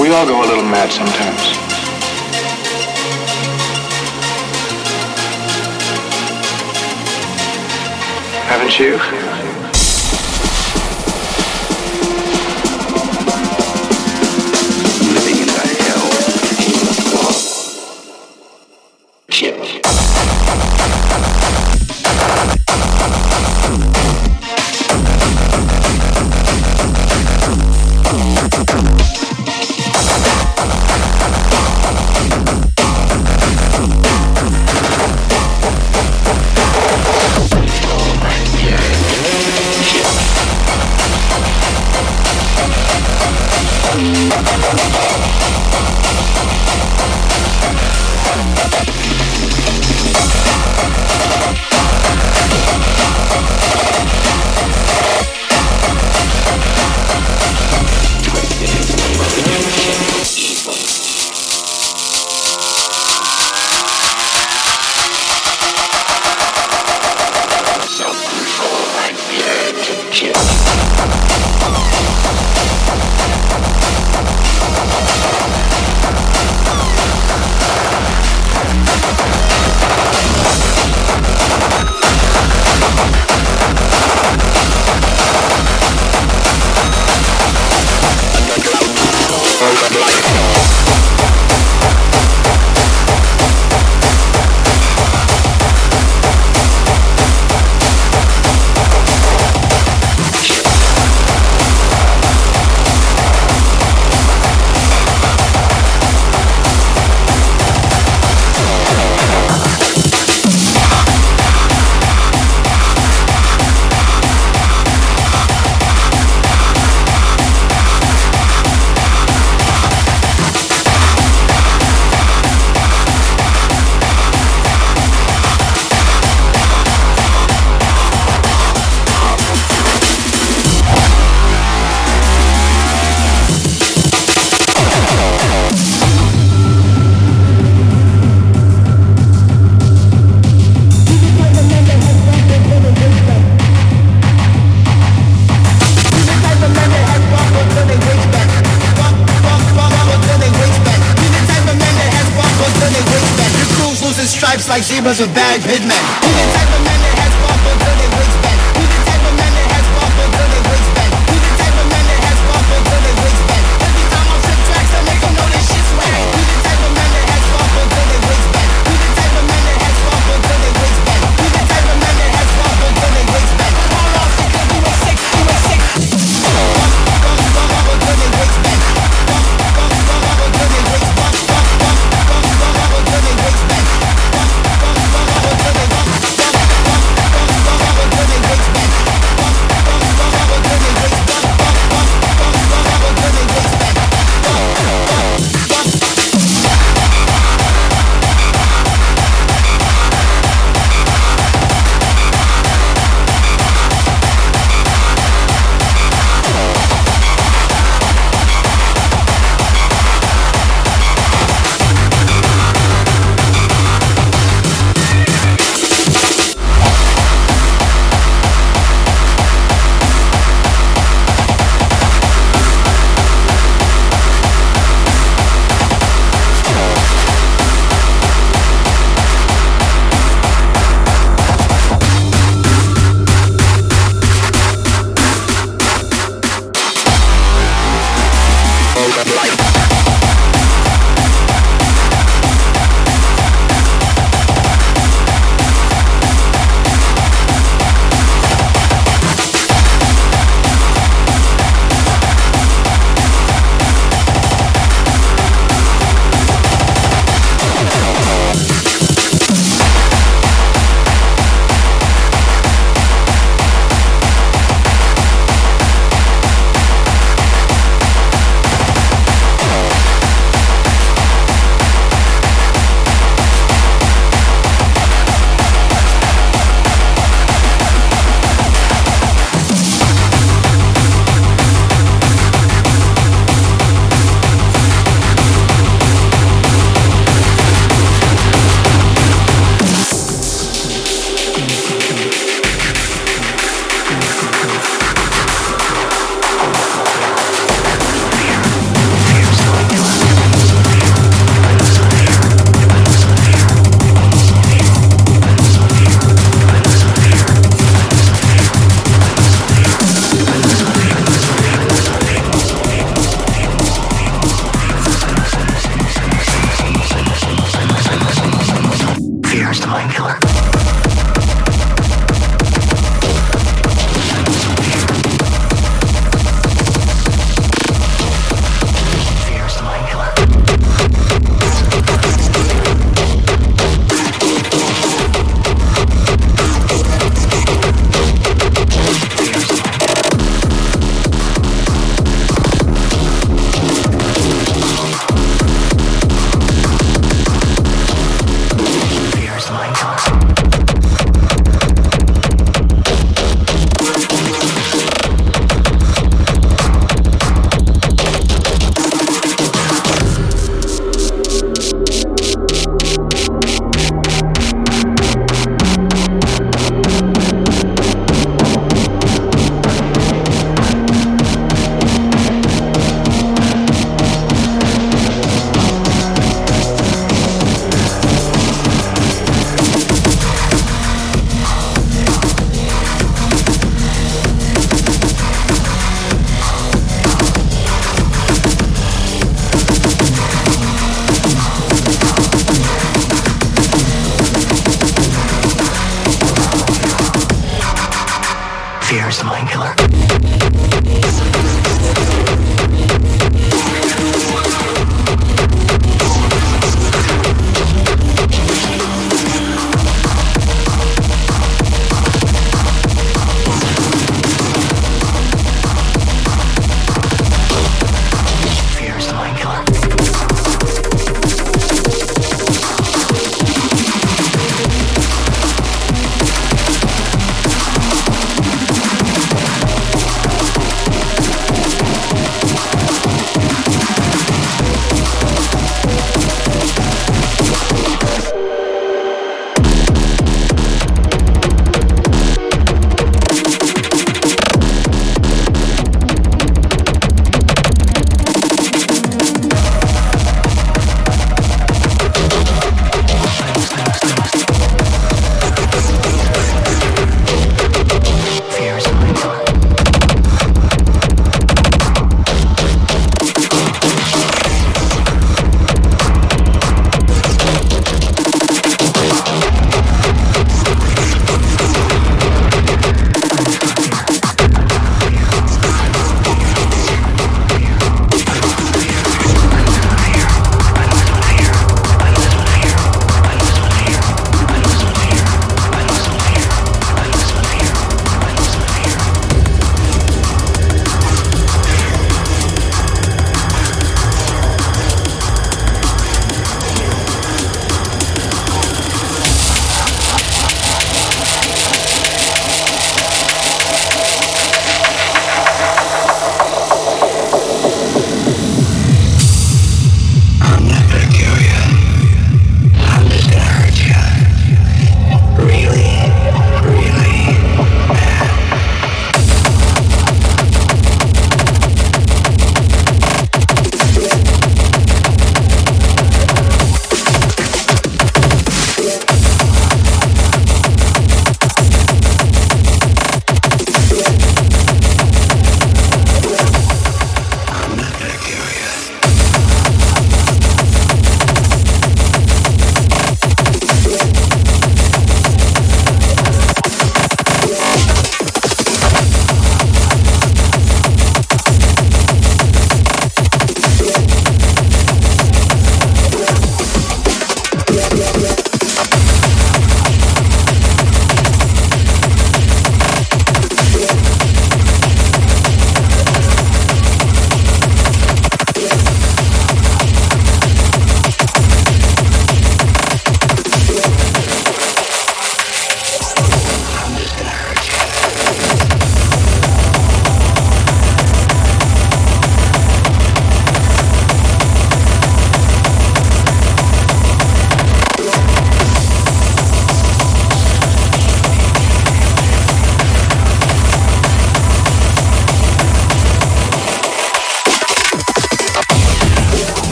We all go a little mad sometimes. Haven't you? hips like zebras with bagged hitmen.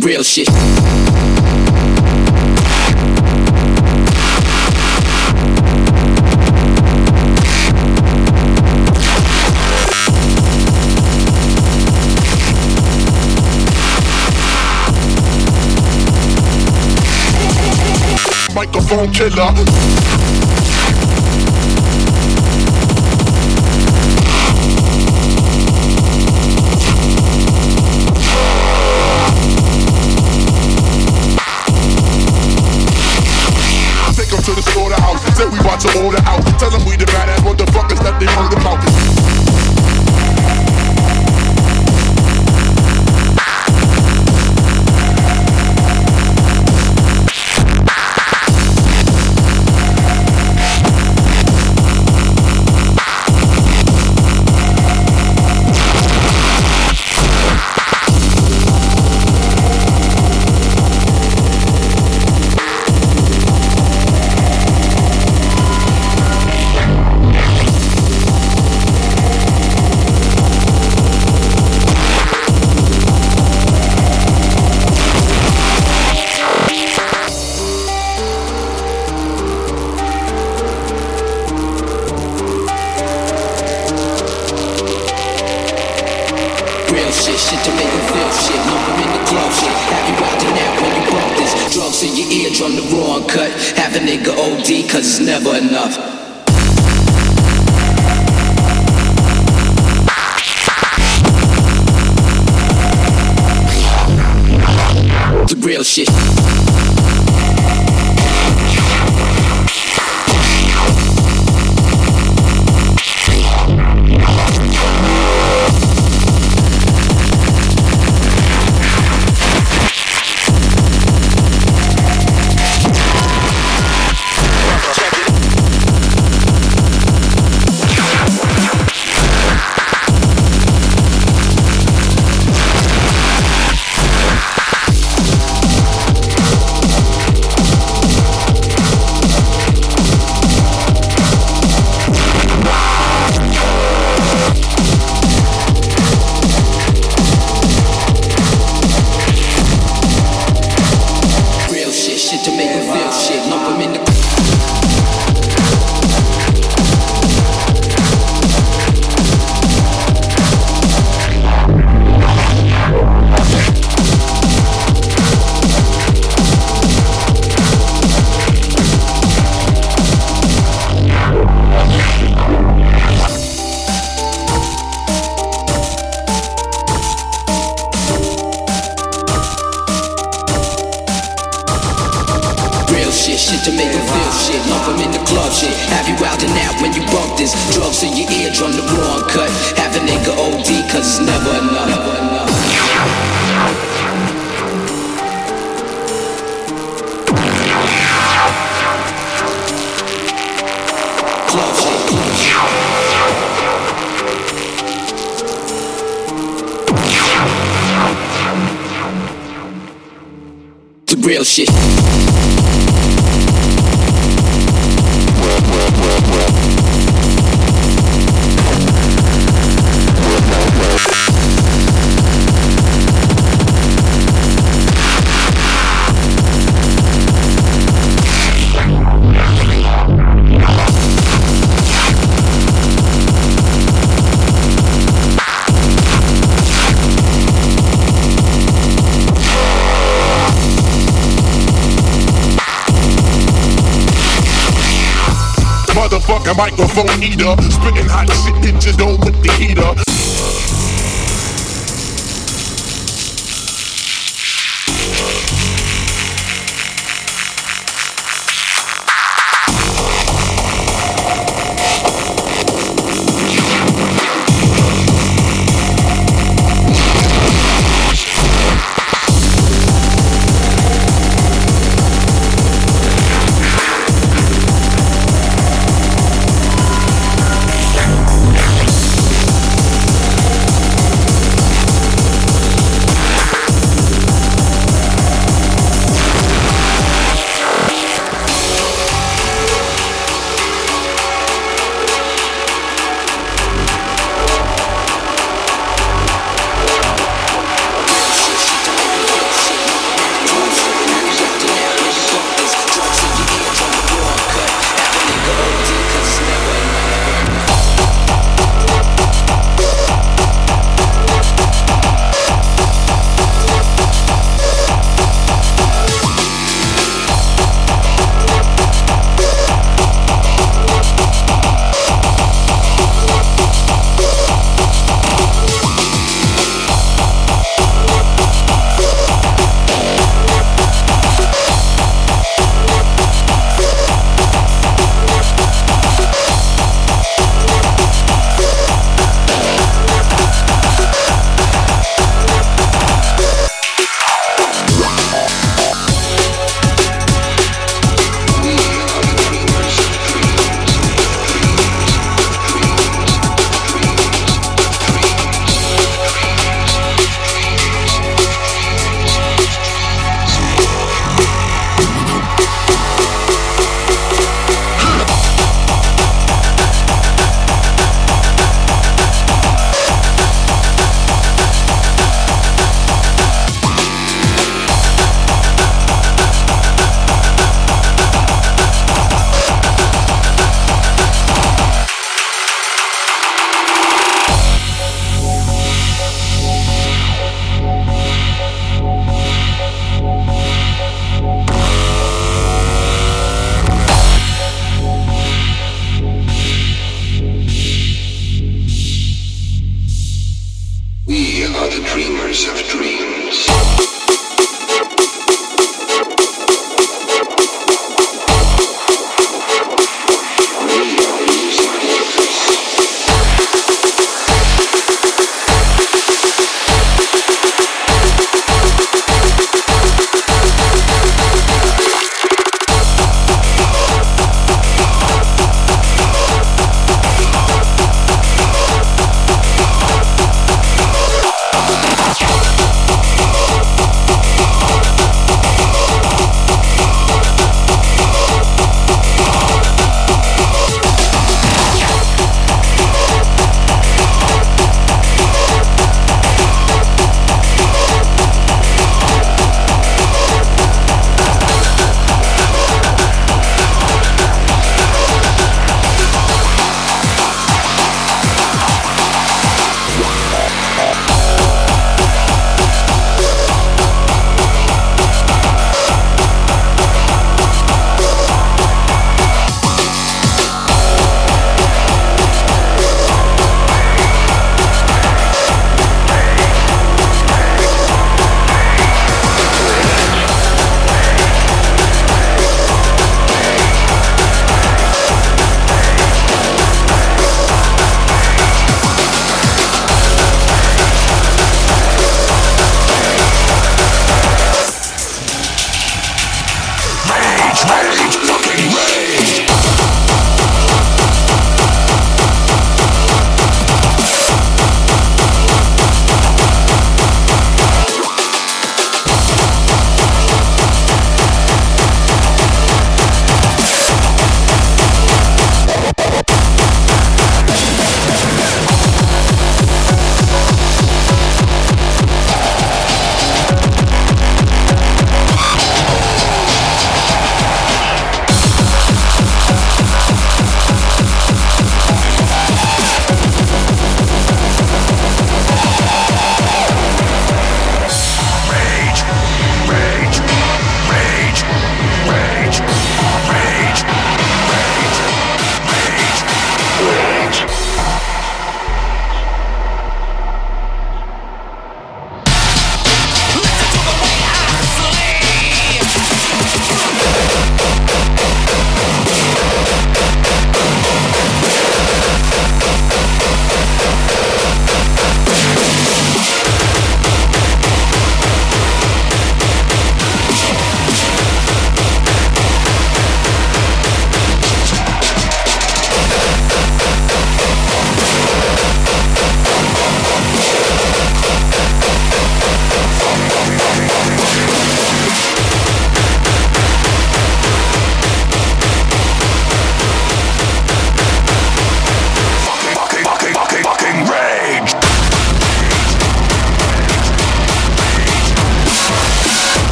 Real shit. microphone killer.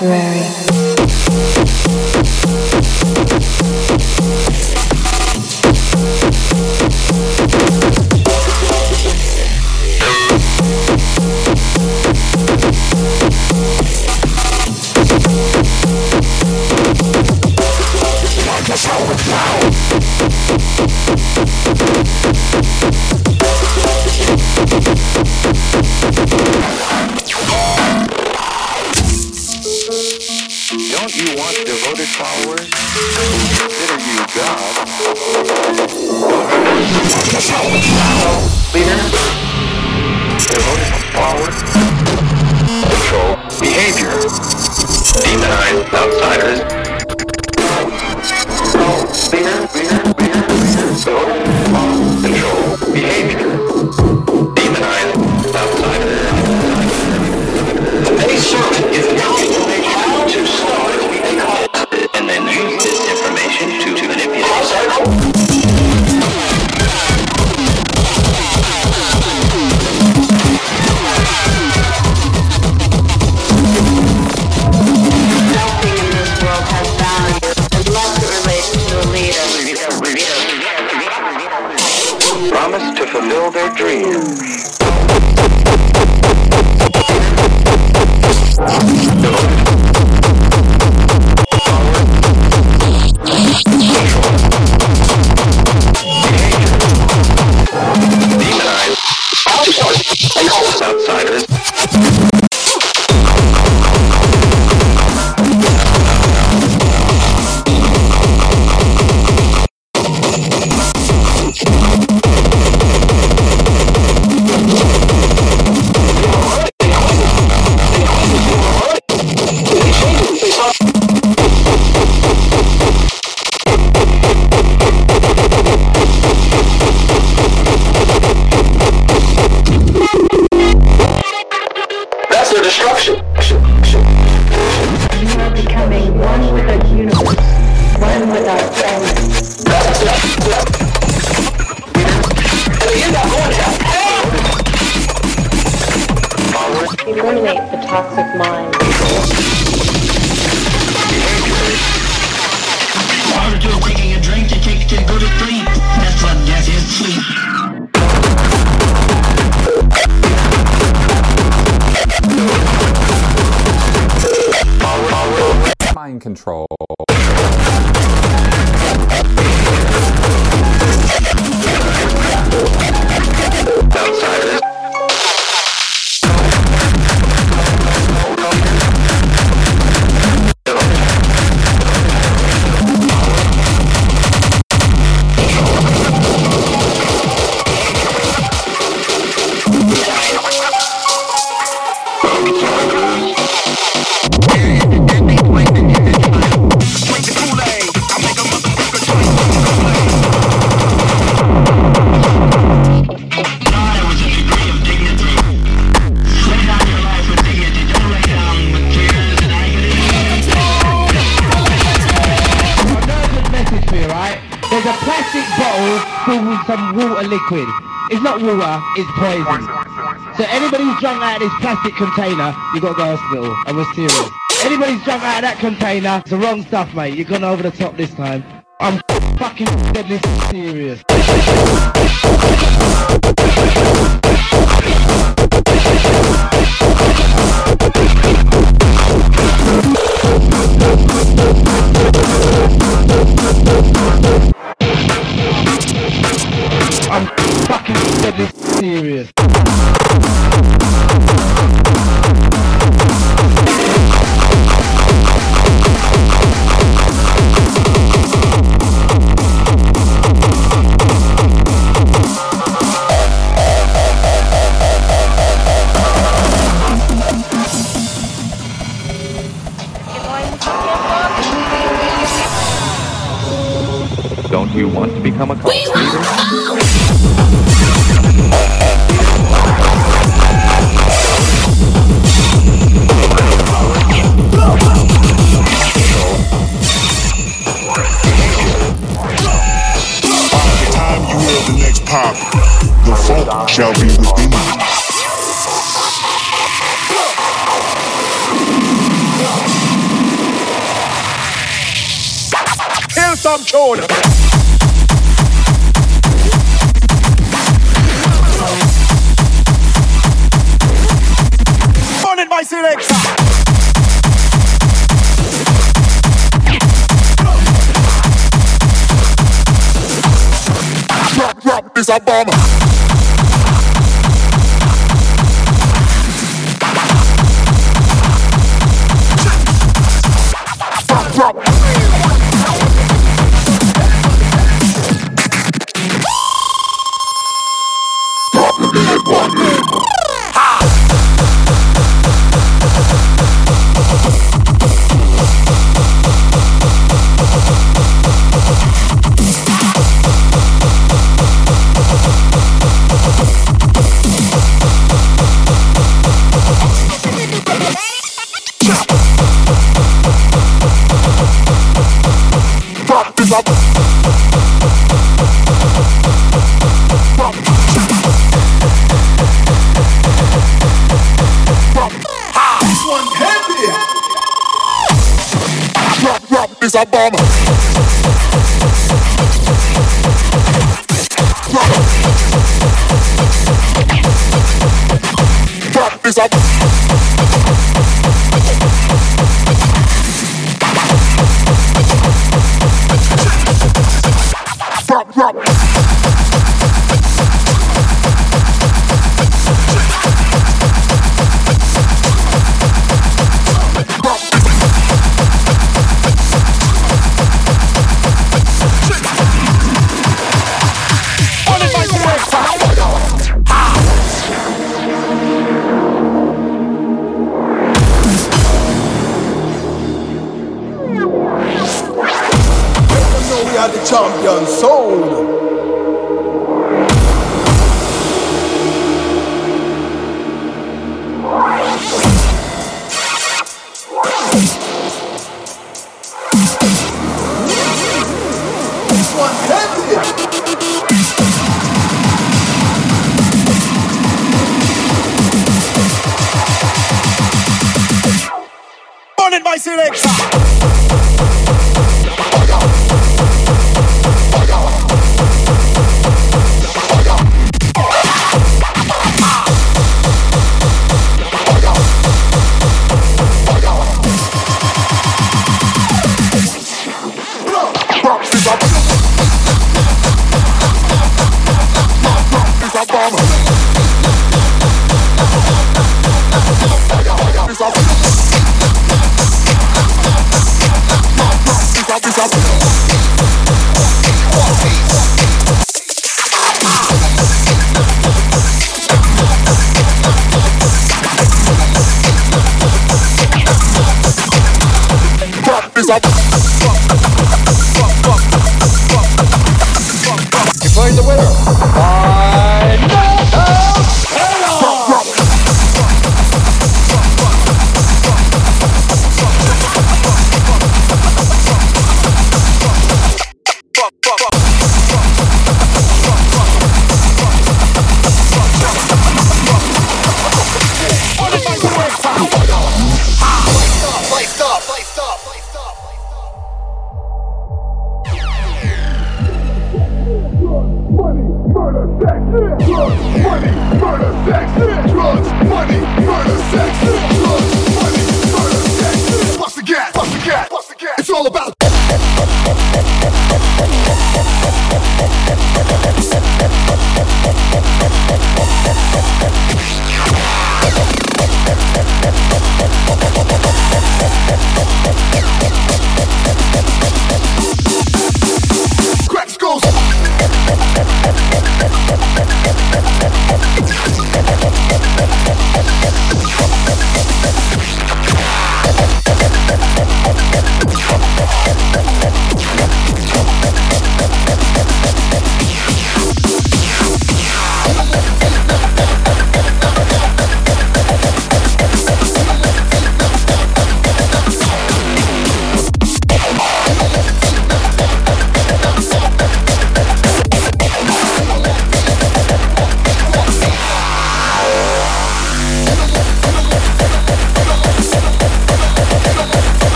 Temporary. It's poison. So anybody who's drunk out of this plastic container, you've got to go to hospital. And we're serious. Anybody's drunk out of that container, it's the wrong stuff, mate. You've gone over the top this time. I'm fucking deadly serious. Don't you want to become a cult leader? By the time you hear the next pop, the funk shall be within you. Kill some tune. The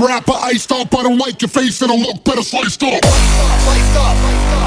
Rapper iced up, I don't like your face and I look better sliced up. Sliced up, sliced up.